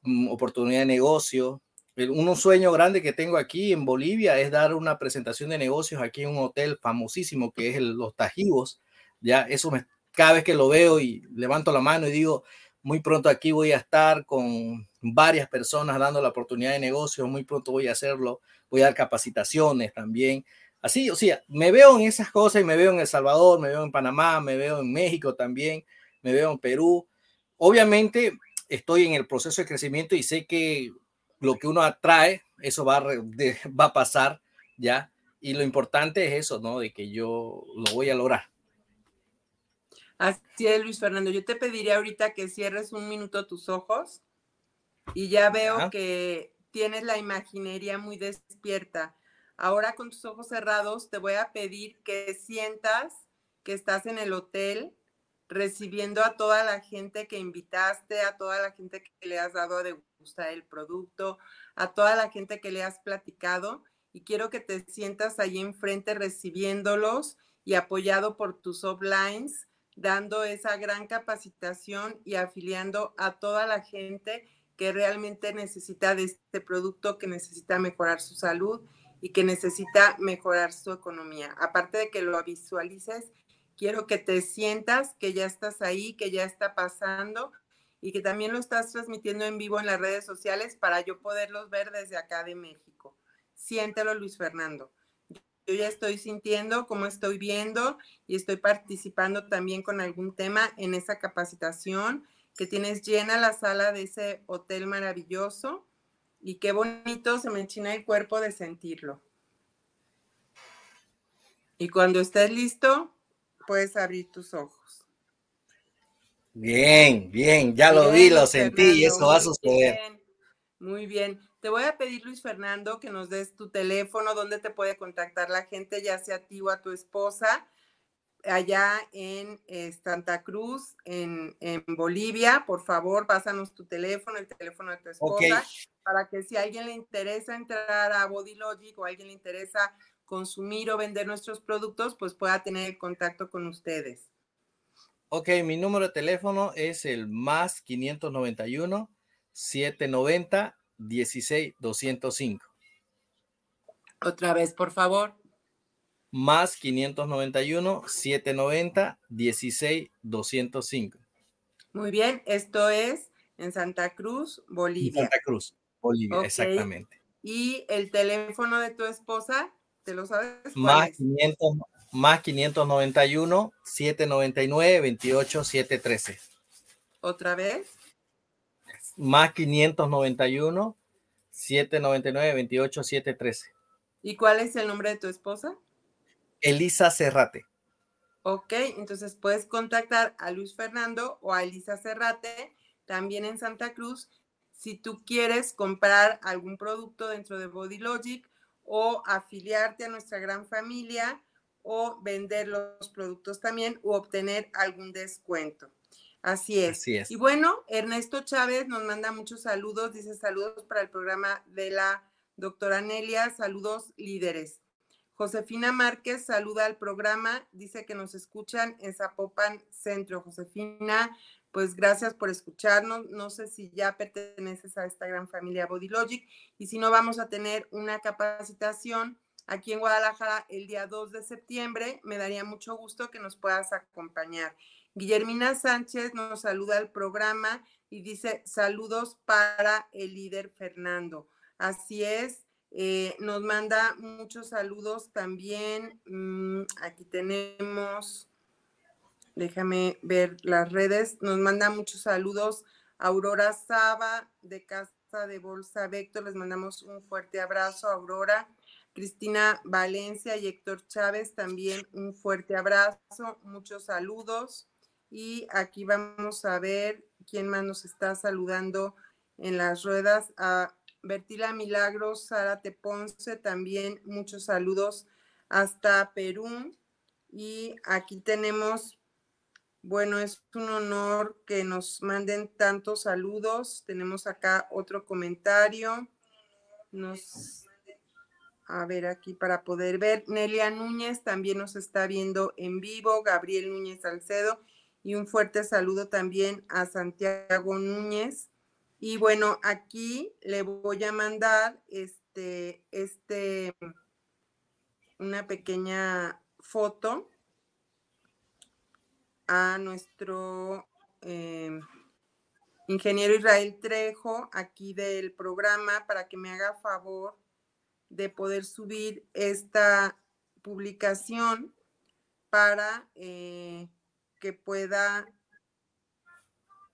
mm, oportunidad de negocio. Un sueño grande que tengo aquí en Bolivia es dar una presentación de negocios aquí en un hotel famosísimo que es el, Los Tajivos. Ya, eso me, cada vez que lo veo y levanto la mano y digo, muy pronto aquí voy a estar con varias personas dando la oportunidad de negocio. Muy pronto voy a hacerlo. Voy a dar capacitaciones también. Así, o sea, me veo en esas cosas y me veo en El Salvador, me veo en Panamá, me veo en México también, me veo en Perú. Obviamente estoy en el proceso de crecimiento y sé que lo que uno atrae, eso va va a pasar, ¿ya? Y lo importante es eso, ¿no? De que yo lo voy a lograr. Así es, Luis Fernando. Yo te pediría ahorita que cierres un minuto tus ojos y ya veo que tienes la imaginería muy despierta. Ahora con tus ojos cerrados te voy a pedir que sientas que estás en el hotel recibiendo a toda la gente que invitaste, a toda la gente que le has dado a degustar el producto, a toda la gente que le has platicado y quiero que te sientas ahí enfrente recibiéndolos y apoyado por tus uplines, dando esa gran capacitación y afiliando a toda la gente que realmente necesita de este producto, que necesita mejorar su salud y que necesita mejorar su economía. Aparte de que lo visualices, quiero que te sientas que ya estás ahí, que ya está pasando y que también lo estás transmitiendo en vivo en las redes sociales para yo poderlos ver desde acá de México. Siéntelo, Luis Fernando. Yo ya estoy sintiendo cómo estoy viendo y estoy participando también con algún tema en esa capacitación que tienes llena la sala de ese hotel maravilloso y qué bonito se me enchina el cuerpo de sentirlo. Y cuando estés listo, puedes abrir tus ojos. Bien, bien, ya lo vi, lo sentí y eso va a suceder. muy bien. Te voy a pedir, Luis Fernando, que nos des tu teléfono, donde te puede contactar la gente, ya sea a ti o a tu esposa, allá en eh, Santa Cruz, en, Bolivia. Por favor, pásanos tu teléfono, el teléfono de tu esposa, para que si a alguien le interesa entrar a Body Logic o a alguien le interesa consumir o vender nuestros productos, pues pueda tener contacto con ustedes. Ok, mi número de teléfono es el más 591 790 16 205. Otra vez, por favor. Más 591 790 16 205. Muy bien, esto es en Santa Cruz, Bolivia. Santa Cruz, Bolivia, exactamente. ¿Y el teléfono de tu esposa? ¿Te lo sabes? Más, 500, más 591 799 28 713. ¿Otra vez? Más 591 799 28 713. ¿Y cuál es el nombre de tu esposa? Elisa Cerrate. Ok, entonces puedes contactar a Luis Fernando o a Elisa Cerrate, también en Santa Cruz, si tú quieres comprar algún producto dentro de Body Logic o afiliarte a nuestra gran familia o vender los productos también o obtener algún descuento. Así es. Así es. Y bueno, Ernesto Chávez nos manda muchos saludos, dice saludos para el programa de la doctora Nelia, saludos líderes. Josefina Márquez saluda al programa, dice que nos escuchan en Zapopan Centro. Josefina, pues gracias por escucharnos. No sé si ya perteneces a esta gran familia Body Logic y si no, vamos a tener una capacitación aquí en Guadalajara el día 2 de septiembre. Me daría mucho gusto que nos puedas acompañar. Guillermina Sánchez nos saluda al programa y dice saludos para el líder Fernando. Así es, eh, nos manda muchos saludos también. Mm, aquí tenemos, déjame ver las redes, nos manda muchos saludos. Aurora Saba de Casa de Bolsa Vector, les mandamos un fuerte abrazo, Aurora. Cristina Valencia y Héctor Chávez, también un fuerte abrazo, muchos saludos. Y aquí vamos a ver quién más nos está saludando en las ruedas. A Bertila Milagros, Sara Ponce, también muchos saludos hasta Perú. Y aquí tenemos, bueno, es un honor que nos manden tantos saludos. Tenemos acá otro comentario. Nos a ver aquí para poder ver. Nelia Núñez también nos está viendo en vivo. Gabriel Núñez Salcedo. Y un fuerte saludo también a Santiago Núñez. Y bueno, aquí le voy a mandar este, este, una pequeña foto a nuestro em, ingeniero Israel Trejo aquí del programa para que me haga favor de poder subir esta publicación para eh, que pueda.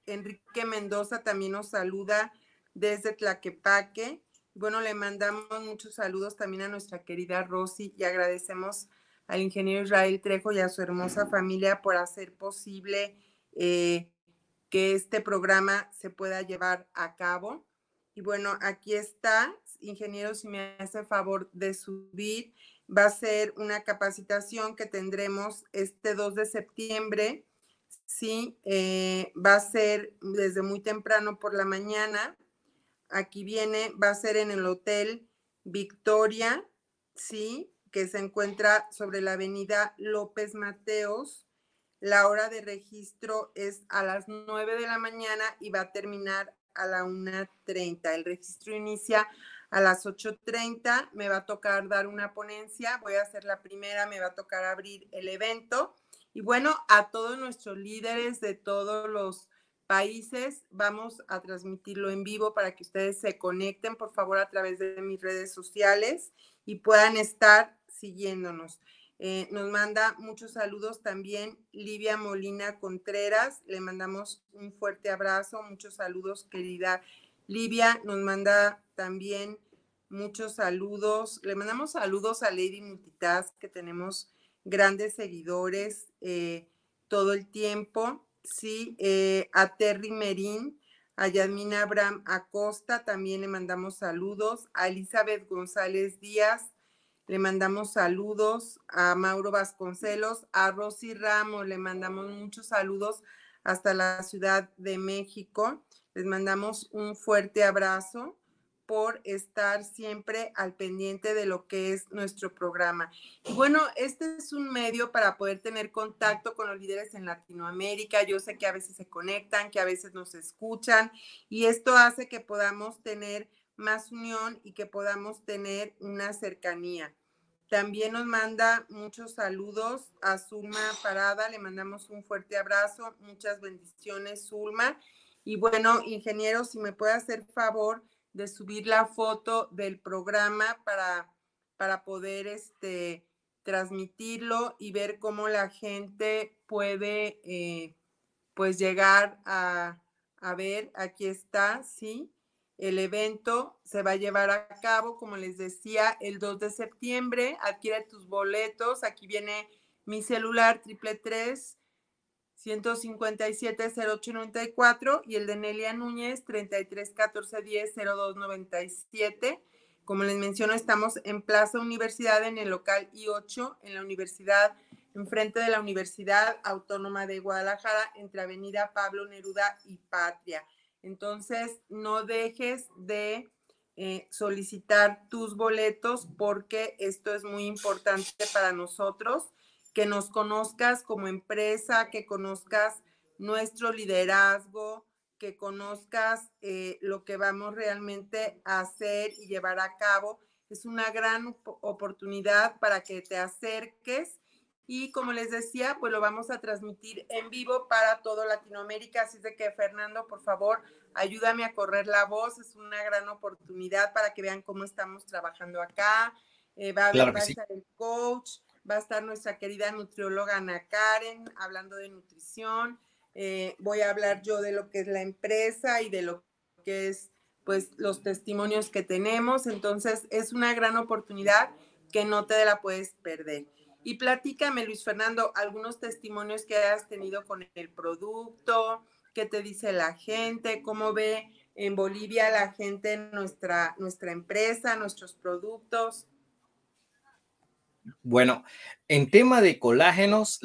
Enrique Mendoza también nos saluda desde Tlaquepaque. Bueno, le mandamos muchos saludos también a nuestra querida Rosy y agradecemos al ingeniero Israel Trejo y a su hermosa familia por hacer posible eh, que este programa se pueda llevar a cabo. Y bueno, aquí está, ingeniero, si me hace favor de subir, va a ser una capacitación que tendremos este 2 de septiembre. Sí, eh, va a ser desde muy temprano por la mañana aquí viene, va a ser en el Hotel Victoria, ¿sí? Que se encuentra sobre la avenida López Mateos. La hora de registro es a las 9 de la mañana y va a terminar a la 1.30. El registro inicia a las 8.30. Me va a tocar dar una ponencia. Voy a hacer la primera. Me va a tocar abrir el evento. Y bueno, a todos nuestros líderes de todos los países. Vamos a transmitirlo en vivo para que ustedes se conecten, por favor, a través de mis redes sociales y puedan estar siguiéndonos. Eh, nos manda muchos saludos también Livia Molina Contreras. Le mandamos un fuerte abrazo, muchos saludos, querida Livia. Nos manda también muchos saludos. Le mandamos saludos a Lady Multitask, que tenemos grandes seguidores eh, todo el tiempo. Sí, eh, a Terry Merín, a Yadmina Abraham Acosta, también le mandamos saludos, a Elizabeth González Díaz, le mandamos saludos, a Mauro Vasconcelos, a Rosy Ramos, le mandamos muchos saludos hasta la Ciudad de México, les mandamos un fuerte abrazo por estar siempre al pendiente de lo que es nuestro programa. Y bueno, este es un medio para poder tener contacto con los líderes en Latinoamérica. Yo sé que a veces se conectan, que a veces nos escuchan y esto hace que podamos tener más unión y que podamos tener una cercanía. También nos manda muchos saludos a Zulma Parada, le mandamos un fuerte abrazo, muchas bendiciones Zulma. Y bueno, ingeniero, si me puede hacer favor, de subir la foto del programa para, para poder este, transmitirlo y ver cómo la gente puede eh, pues llegar a, a ver, aquí está, ¿sí? El evento se va a llevar a cabo, como les decía, el 2 de septiembre. Adquiere tus boletos. Aquí viene mi celular triple tres 157-0894 y el de Nelia Núñez 33-14-10-0297. Como les menciono, estamos en Plaza Universidad en el local I8, en la universidad, enfrente de la Universidad Autónoma de Guadalajara, entre Avenida Pablo Neruda y Patria. Entonces, no dejes de eh, solicitar tus boletos porque esto es muy importante para nosotros que nos conozcas como empresa, que conozcas nuestro liderazgo, que conozcas eh, lo que vamos realmente a hacer y llevar a cabo. Es una gran oportunidad para que te acerques y como les decía, pues lo vamos a transmitir en vivo para todo Latinoamérica. Así de que Fernando, por favor, ayúdame a correr la voz. Es una gran oportunidad para que vean cómo estamos trabajando acá. Eh, va, a estar el coach, va a estar nuestra querida nutrióloga Ana Karen hablando de nutrición. Eh, voy a hablar yo de lo que es la empresa y de lo que es pues los testimonios que tenemos. Entonces es una gran oportunidad que no te la puedes perder. Y platícame, Luis Fernando, algunos testimonios que has tenido con el producto, qué te dice la gente, cómo ve en Bolivia la gente nuestra, nuestra empresa, nuestros productos. Bueno, en tema de colágenos,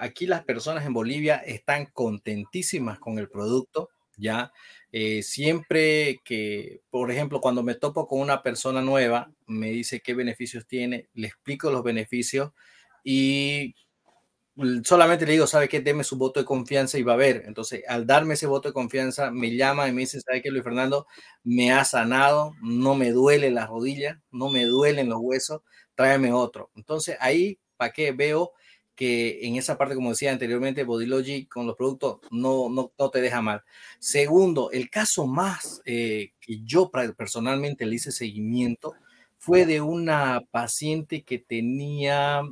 aquí las personas en Bolivia están contentísimas con el producto, ¿ya? Eh, siempre que, por ejemplo, cuando me topo con una persona nueva, me dice qué beneficios tiene, le explico los beneficios y solamente le digo, ¿sabe qué? Deme su voto de confianza y va a ver. Entonces, al darme ese voto de confianza, me llama y me dice, ¿sabe qué, Luis Fernando? Me ha sanado, no me duele la rodilla, no me duelen los huesos, tráeme otro. Entonces ahí, ¿para qué veo que en esa parte, como decía anteriormente, Bodylogic con los productos no, no, no te deja mal. Segundo, el caso más eh, que yo personalmente le hice seguimiento fue de una paciente que tenía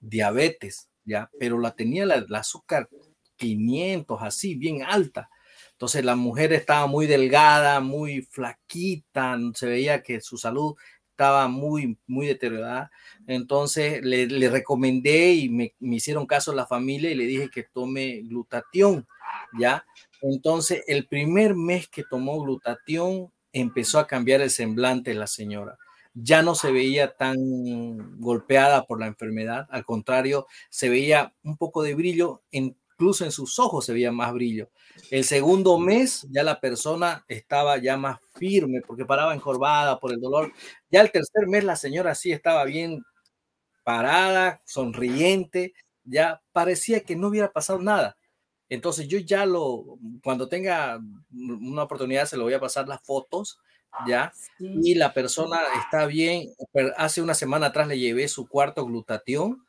diabetes, ¿ya? Pero la tenía la, azúcar 500, así, bien alta. Entonces la mujer estaba muy delgada, muy flaquita, se veía que su salud estaba muy, muy deteriorada. Entonces le, le recomendé y me, me, hicieron caso la familia y le dije que tome glutatión, ¿ya? Entonces el primer mes que tomó glutatión empezó a cambiar el semblante de la señora. Ya no se veía tan golpeada por la enfermedad, al contrario, se veía un poco de brillo, incluso en sus ojos se veía más brillo. El segundo mes ya la persona estaba ya más firme porque paraba encorvada por el dolor. Ya el tercer mes la señora sí estaba bien parada, sonriente, ya parecía que no hubiera pasado nada. Entonces yo ya lo, cuando tenga una oportunidad se lo voy a pasar las fotos, ya, y la persona está bien. Hace una semana atrás le llevé su cuarto glutatión,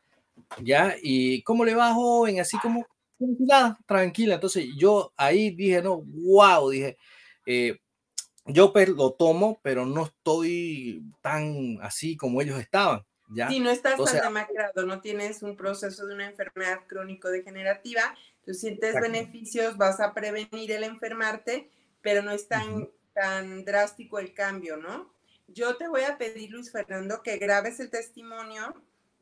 ya, y ¿cómo le va, joven? Así como, nada, tranquila. Entonces yo ahí dije, no, wow, dije, eh, yo lo tomo, pero no estoy tan así como ellos estaban. ¿ya? Si no estás tan demacrado, no tienes un proceso de una enfermedad crónico-degenerativa, tú sientes beneficios, vas a prevenir el enfermarte, pero no es tan, tan drástico el cambio, ¿no? Yo te voy a pedir, Luis Fernando, que grabes el testimonio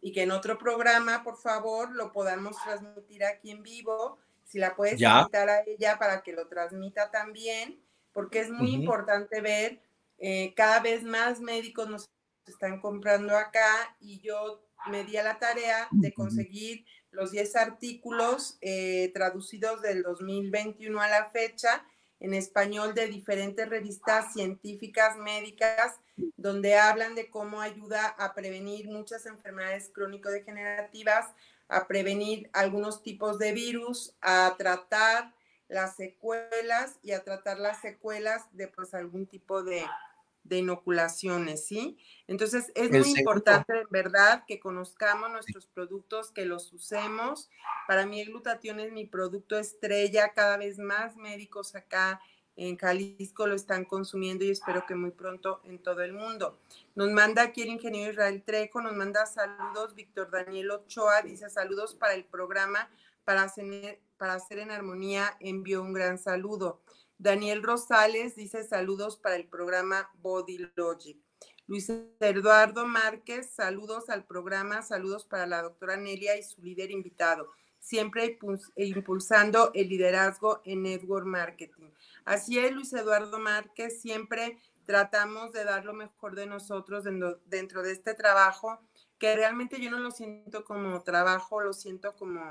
y que en otro programa, por favor, lo podamos transmitir aquí en vivo. Si la puedes invitar a ella para que lo transmita también, porque es muy importante ver, eh, cada vez más médicos nos están comprando acá y yo me di a la tarea de conseguir los 10 artículos eh, traducidos del 2021 a la fecha en español de diferentes revistas científicas médicas donde hablan de cómo ayuda a prevenir muchas enfermedades crónico-degenerativas, a prevenir algunos tipos de virus, a tratar las secuelas y a tratar las secuelas de pues algún tipo de, de inoculaciones, ¿sí? Entonces es muy importante, verdad, que conozcamos nuestros productos, que los usemos. Para mí el glutatión es mi producto estrella, cada vez más médicos acá en Jalisco lo están consumiendo y espero que muy pronto en todo el mundo. Nos manda aquí el ingeniero Israel Trejo, nos manda saludos, Víctor Daniel Ochoa, dice saludos para el programa, para hacer, para hacer en armonía, envió un gran saludo. Daniel Rosales dice saludos para el programa Body Logic. Luis Eduardo Márquez, saludos al programa, saludos para la doctora Nelia y su líder invitado, siempre impulsando el liderazgo en network marketing. Así es, Luis Eduardo Márquez, siempre tratamos de dar lo mejor de nosotros dentro, de este trabajo, que realmente yo no lo siento como trabajo, lo siento como,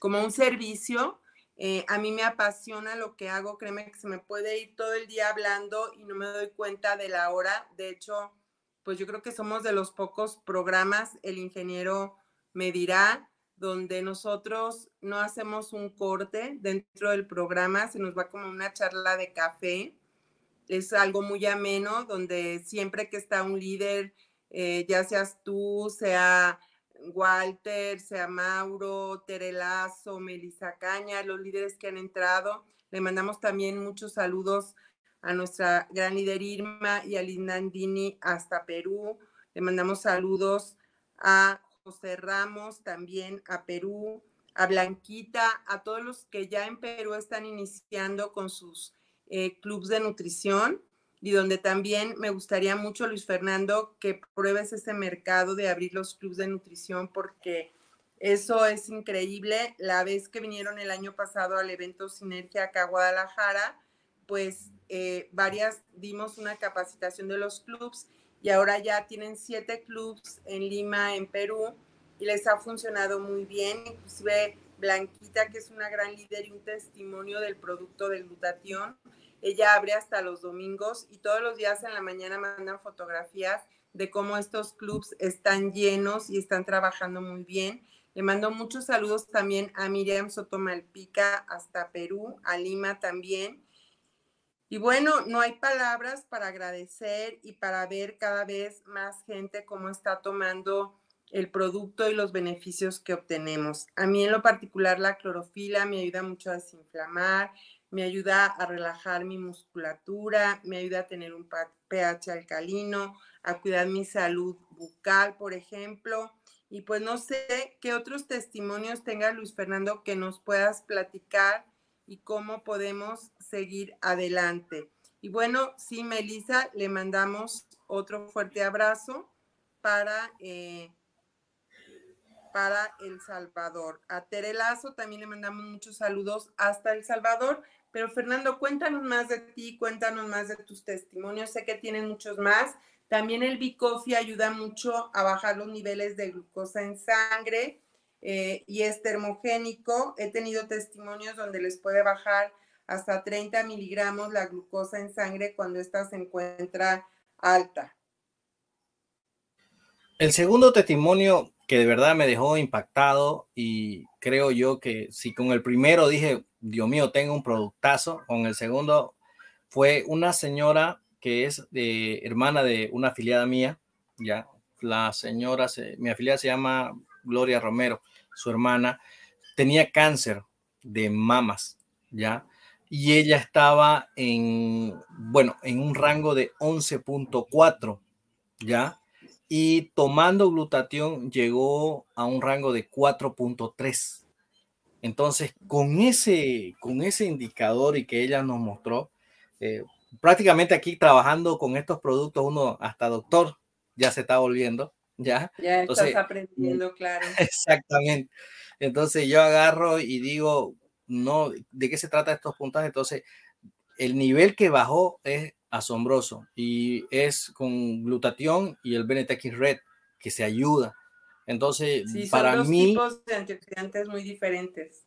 como un servicio eh, a mí me apasiona lo que hago, créeme que se me puede ir todo el día hablando y no me doy cuenta de la hora. De hecho, pues yo creo que somos de los pocos programas, el ingeniero me dirá, donde nosotros no hacemos un corte dentro del programa, se nos va como una charla de café. Es algo muy ameno, donde siempre que está un líder, eh, ya seas tú, sea Walter, sea Mauro, Terelazo, Melissa Caña, los líderes que han entrado. Le mandamos también muchos saludos a nuestra gran líder Irma y a Lindandini hasta Perú. Le mandamos saludos a José Ramos también a Perú, a Blanquita, a todos los que ya en Perú están iniciando con sus eh, clubes de nutrición y donde también me gustaría mucho, Luis Fernando, que pruebes ese mercado de abrir los clubes de nutrición porque eso es increíble. La vez que vinieron el año pasado al evento Sinergia acá a Guadalajara, pues eh, varias dimos una capacitación de los clubes y ahora ya tienen siete clubes en Lima, en Perú, y les ha funcionado muy bien. Inclusive Blanquita, que es una gran líder y un testimonio del producto del glutatión, ella abre hasta los domingos y todos los días en la mañana mandan fotografías de cómo estos clubs están llenos y están trabajando muy bien. Le mando muchos saludos también a Miriam Sotomalpica hasta Perú, a Lima también. Y bueno, no hay palabras para agradecer y para ver cada vez más gente cómo está tomando el producto y los beneficios que obtenemos. A mí en lo particular la clorofila me ayuda mucho a desinflamar, me ayuda a relajar mi musculatura, me ayuda a tener un pH alcalino, a cuidar mi salud bucal, por ejemplo. Y pues no sé qué otros testimonios tenga Luis Fernando que nos puedas platicar y cómo podemos seguir adelante. Y bueno, sí, Melissa, le mandamos otro fuerte abrazo para, eh, para El Salvador. A Terelazo también le mandamos muchos saludos hasta El Salvador. Pero Fernando, cuéntanos más de ti, cuéntanos más de tus testimonios. Sé que tienes muchos más. También el Bicofi ayuda mucho a bajar los niveles de glucosa en sangre. eh, y es termogénico. He tenido testimonios donde les puede bajar hasta 30 miligramos la glucosa en sangre cuando ésta se encuentra alta. El segundo testimonio que de verdad me dejó impactado y creo yo que si con el primero dije, Dios mío, tengo un productazo, con el segundo fue una señora que es de, hermana de una afiliada mía, ya, la señora, mi afiliada se llama Gloria Romero, su hermana, tenía cáncer de mamas, ya, y ella estaba en, bueno, en un rango de 11.4, ya, y tomando glutatión llegó a un rango de 4.3. Entonces, con ese, con ese indicador y que ella nos mostró, eh, prácticamente aquí trabajando con estos productos, uno hasta doctor ya se está volviendo, ¿ya? Ya estás aprendiendo, claro. Exactamente. Entonces yo agarro y digo, no, ¿de qué se trata estos puntajes? Entonces, el nivel que bajó es asombroso y es con glutatión y el Benetex Red que se ayuda. Entonces, sí, para son dos mí... tipos de antioxidantes muy diferentes.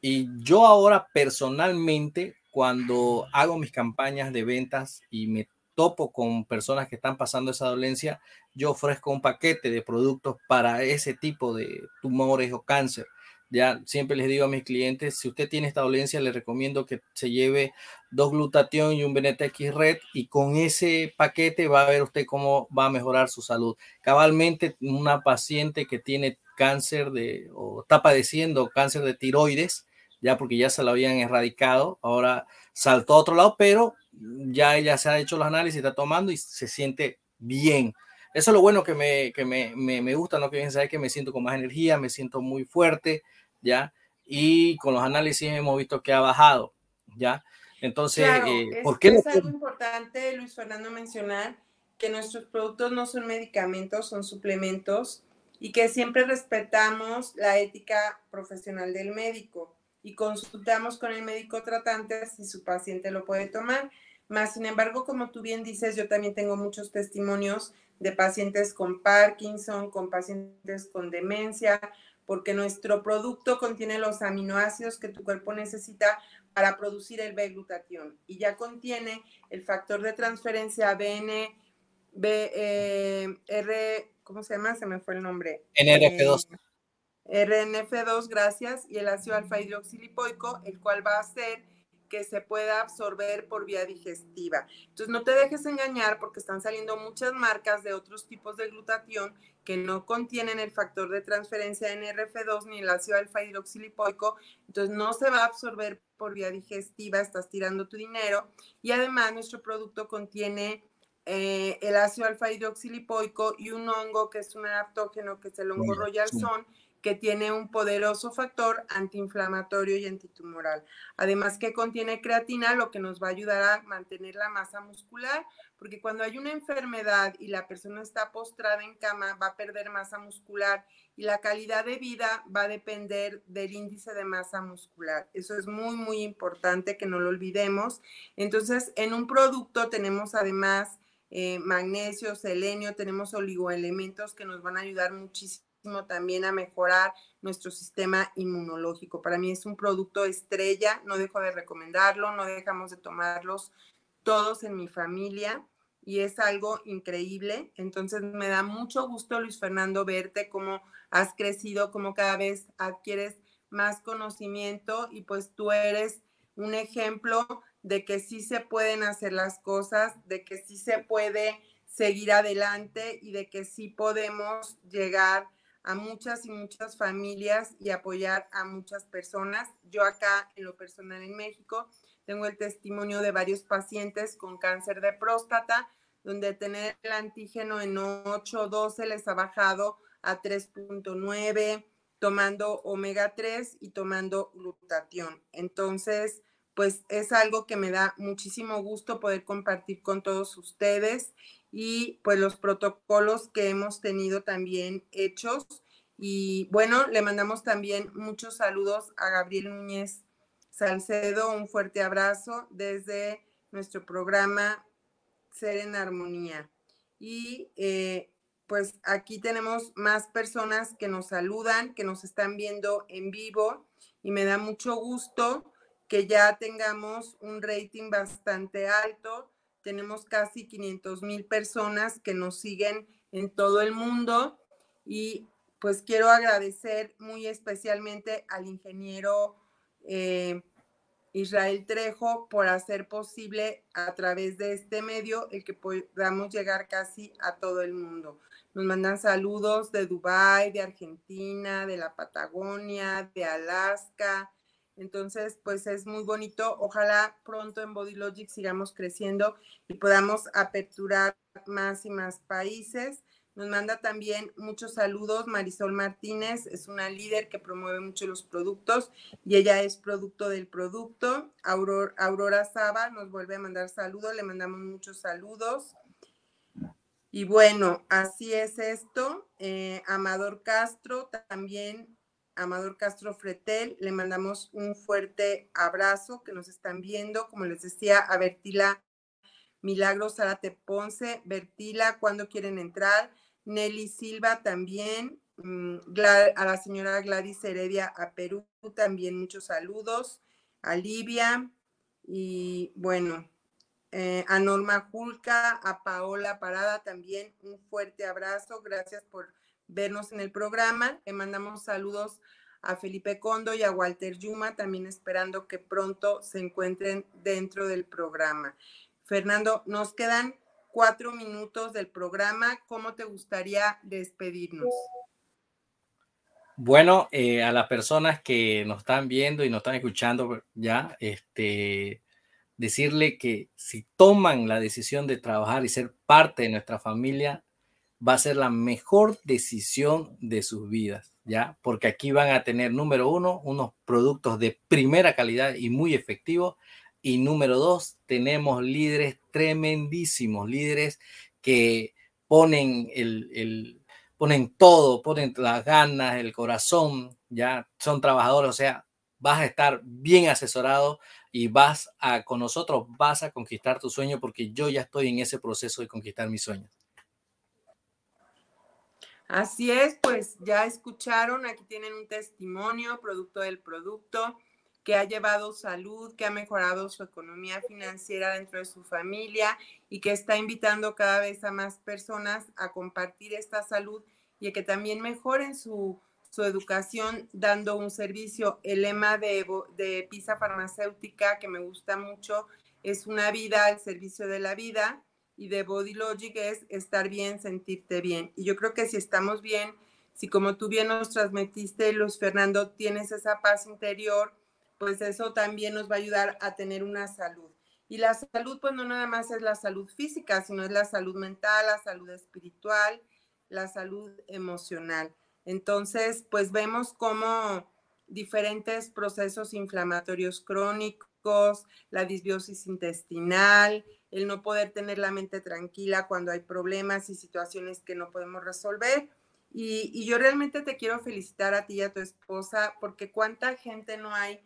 Y yo ahora personalmente, cuando hago mis campañas de ventas y me topo con personas que están pasando esa dolencia, yo ofrezco un paquete de productos para ese tipo de tumores o cáncer. Ya siempre les digo a mis clientes, si usted tiene esta dolencia, le recomiendo que se lleve dos glutatión y un Benetex Red y con ese paquete va a ver usted cómo va a mejorar su salud. Cabalmente, una paciente que tiene cáncer de o está padeciendo cáncer de tiroides, ya porque ya se lo habían erradicado, ahora saltó a otro lado, pero ya ella se ha hecho los análisis, está tomando y se siente bien. Eso es lo bueno que me, que me, me, me gusta, ¿no? Que bien saber que me siento con más energía, me siento muy fuerte, ¿ya? Y con los análisis hemos visto que ha bajado, ¿ya? Entonces, eh, es, ¿por qué? Es algo importante, Luis Fernando, mencionar que nuestros productos no son medicamentos, son suplementos y que siempre respetamos la ética profesional del médico y consultamos con el médico tratante si su paciente lo puede tomar. Más sin embargo, como tú bien dices, yo también tengo muchos testimonios de pacientes con Parkinson, con pacientes con demencia, porque nuestro producto contiene los aminoácidos que tu cuerpo necesita para producir el B-glutatión y ya contiene el factor de transferencia BN, B, eh, R, ¿cómo se llama? Se me fue el nombre. NRF2. Eh, RNF2, gracias, y el ácido alfa hidroxilipoico, el cual va a hacer que se pueda absorber por vía digestiva. Entonces, no te dejes engañar porque están saliendo muchas marcas de otros tipos de glutatión que no contienen el factor de transferencia NRF2 ni el ácido alfa hidroxilipoico, entonces no se va a absorber por vía digestiva, estás tirando tu dinero. Y además nuestro producto contiene eh, el ácido alfa hidroxilipoico y un hongo que es un adaptógeno que es el hongo royal son que tiene un poderoso factor antiinflamatorio y antitumoral. Además que contiene creatina, lo que nos va a ayudar a mantener la masa muscular, porque cuando hay una enfermedad y la persona está postrada en cama, va a perder masa muscular y la calidad de vida va a depender del índice de masa muscular. Eso es muy, muy importante que no lo olvidemos. Entonces, en un producto tenemos además eh, magnesio, selenio, tenemos oligoelementos que nos van a ayudar muchísimo también a mejorar nuestro sistema inmunológico. Para mí es un producto estrella, no dejo de recomendarlo, no dejamos de tomarlos todos en mi familia y es algo increíble. Entonces me da mucho gusto, Luis Fernando, verte cómo has crecido, cómo cada vez adquieres más conocimiento y pues tú eres un ejemplo de que sí se pueden hacer las cosas, de que sí se puede seguir adelante y de que sí podemos llegar a muchas y muchas familias y apoyar a muchas personas. Yo acá en lo personal en México tengo el testimonio de varios pacientes con cáncer de próstata, donde tener el antígeno en 8 12 les ha bajado a 3.9, tomando omega 3 y tomando glutatión. Entonces, pues es algo que me da muchísimo gusto poder compartir con todos ustedes y pues los protocolos que hemos tenido también hechos. Y bueno, le mandamos también muchos saludos a Gabriel Núñez Salcedo, un fuerte abrazo desde nuestro programa Ser en Armonía. Y eh, pues aquí tenemos más personas que nos saludan, que nos están viendo en vivo y me da mucho gusto que ya tengamos un rating bastante alto. Tenemos casi 500 mil personas que nos siguen en todo el mundo y pues quiero agradecer muy especialmente al ingeniero eh, Israel Trejo por hacer posible a través de este medio el que podamos llegar casi a todo el mundo. Nos mandan saludos de Dubái, de Argentina, de la Patagonia, de Alaska. Entonces, pues es muy bonito. Ojalá pronto en Body Logic sigamos creciendo y podamos aperturar más y más países. Nos manda también muchos saludos Marisol Martínez, es una líder que promueve mucho los productos y ella es producto del producto. Aurora, Aurora Saba nos vuelve a mandar saludos, le mandamos muchos saludos. Y bueno, así es esto. Eh, Amador Castro también, Amador Castro Fretel, le mandamos un fuerte abrazo que nos están viendo. Como les decía, a Bertila Milagros Zárate Ponce, Bertila, cuando quieren entrar? Nelly Silva también, mm, a la señora Gladys Heredia a Perú también muchos saludos, a Livia y bueno, eh, a Norma Julca, a Paola Parada también un fuerte abrazo, gracias por vernos en el programa, le mandamos saludos a Felipe Condo y a Walter Yuma, también esperando que pronto se encuentren dentro del programa. Fernando, nos quedan cuatro minutos del programa. ¿Cómo te gustaría despedirnos? Bueno, eh, a las personas que nos están viendo y nos están escuchando ya, este, decirle que si toman la decisión de trabajar y ser parte de nuestra familia, va a ser la mejor decisión de sus vidas, ¿ya? Porque aquí van a tener, número uno, unos productos de primera calidad y muy efectivos y número dos, tenemos líderes tremendísimos, líderes que ponen el, ponen todo, ponen las ganas, el corazón, ya son trabajadores, o sea, vas a estar bien asesorado y vas a, con nosotros vas a conquistar tu sueño porque yo ya estoy en ese proceso de conquistar mis sueños. Así es, pues ya escucharon, aquí tienen un testimonio, producto del producto que ha llevado salud, que ha mejorado su economía financiera dentro de su familia y que está invitando cada vez a más personas a compartir esta salud y a que también mejoren su, educación dando un servicio. El lema de, de Pisa Farmacéutica que me gusta mucho es una vida al servicio de la vida y de Body Logic es estar bien, sentirte bien. Y yo creo que si estamos bien, si como tú bien nos transmitiste, Luis Fernando, tienes esa paz interior, pues eso también nos va a ayudar a tener una salud. Y la salud, pues no nada más es la salud física, sino es la salud mental, la salud espiritual, la salud emocional. Entonces, pues vemos cómo diferentes procesos inflamatorios crónicos, la disbiosis intestinal, el no poder tener la mente tranquila cuando hay problemas y situaciones que no podemos resolver. Y, yo realmente te quiero felicitar a ti y a tu esposa porque cuánta gente no hay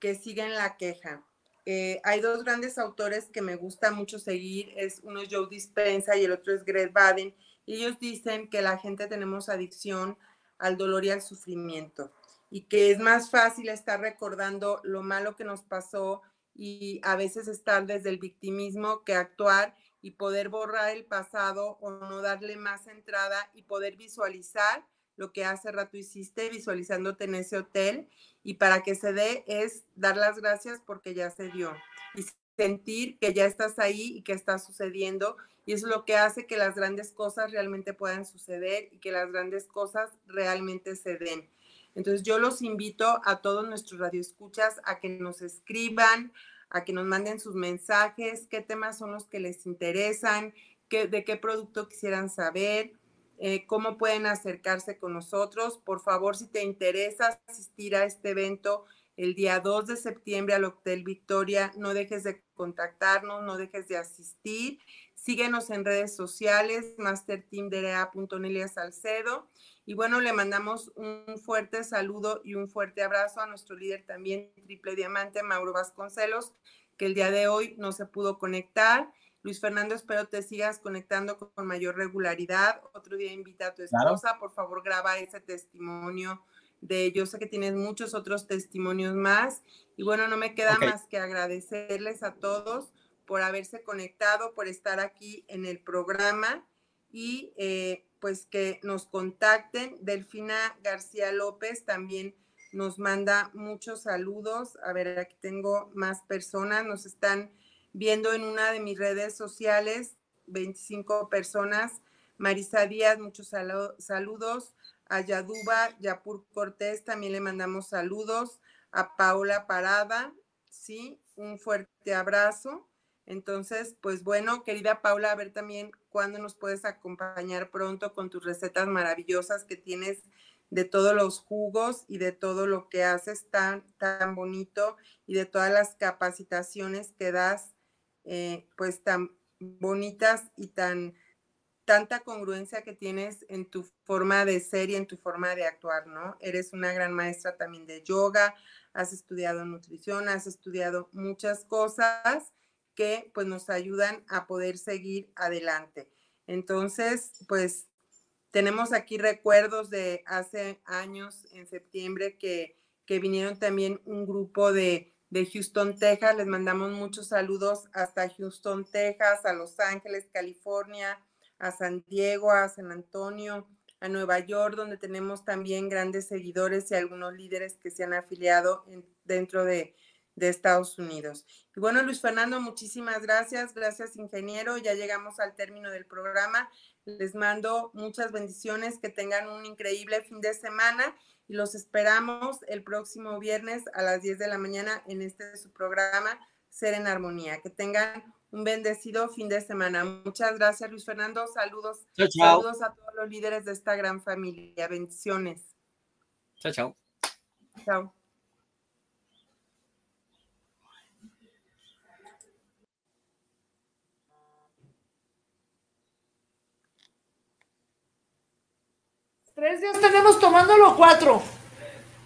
que siguen la queja. Eh, hay dos grandes autores que me gusta mucho seguir, es uno es Joe Dispensa y el otro es Greg Baden, ellos dicen que la gente tenemos adicción al dolor y al sufrimiento, y que es más fácil estar recordando lo malo que nos pasó y a veces estar desde el victimismo que actuar y poder borrar el pasado o no darle más entrada y poder visualizar lo que hace rato hiciste visualizándote en ese hotel y para que se dé es dar las gracias porque ya se dio y sentir que ya estás ahí y que está sucediendo y es lo que hace que las grandes cosas realmente puedan suceder y que las grandes cosas realmente se den. Entonces yo los invito a todos nuestros radioescuchas a que nos escriban, a que nos manden sus mensajes, qué temas son los que les interesan, de qué producto quisieran saber eh, cómo pueden acercarse con nosotros. Por favor, si te interesa asistir a este evento el día 2 de septiembre al Hotel Victoria, no dejes de contactarnos, no dejes de asistir. Síguenos en redes sociales, masterteamderea.nelia Salcedo. Y bueno, le mandamos un fuerte saludo y un fuerte abrazo a nuestro líder también, triple diamante, Mauro Vasconcelos, que el día de hoy no se pudo conectar Luis Fernando, espero te sigas conectando con, mayor regularidad. Otro día invita a tu esposa, por favor graba ese testimonio de, yo sé que tienes muchos otros testimonios más. Y bueno, no me queda más que agradecerles a todos por haberse conectado, por estar aquí en el programa y eh, pues que nos contacten. Delfina García López también nos manda muchos saludos. A ver, aquí tengo más personas. Nos están viendo en una de mis redes sociales, 25 personas. Marisa Díaz, muchos saludos. A Yaduba Yapur Cortés también le mandamos saludos. A Paula Parada, sí, un fuerte abrazo. Entonces, pues bueno, querida Paula, a ver también cuándo nos puedes acompañar pronto con tus recetas maravillosas que tienes de todos los jugos y de todo lo que haces tan, tan bonito y de todas las capacitaciones que das, eh, pues tan bonitas y tan tanta congruencia que tienes en tu forma de ser y en tu forma de actuar, ¿no? Eres una gran maestra también de yoga, has estudiado nutrición, has estudiado muchas cosas que pues nos ayudan a poder seguir adelante. Entonces, pues tenemos aquí recuerdos de hace años, en septiembre, que, que vinieron también un grupo de, de Houston, Texas. Les mandamos muchos saludos hasta Houston, Texas, a Los Ángeles, California, a San Diego, a San Antonio, a Nueva York, donde tenemos también grandes seguidores y algunos líderes que se han afiliado dentro de, de Estados Unidos. Y bueno, Luis Fernando, muchísimas gracias. Gracias, ingeniero. Ya llegamos al término del programa. Les mando muchas bendiciones, que tengan un increíble fin de semana y los esperamos el próximo viernes a las 10 de la mañana en este su programa Ser en Armonía. Que tengan un bendecido fin de semana. Muchas gracias, Luis Fernando. Saludos. Saludos a todos los líderes de esta gran familia. Bendiciones. Chao, chao. Chao. Tres días tenemos tomándolo cuatro.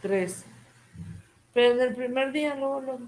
Tres. Pero en el primer día, luego, luego.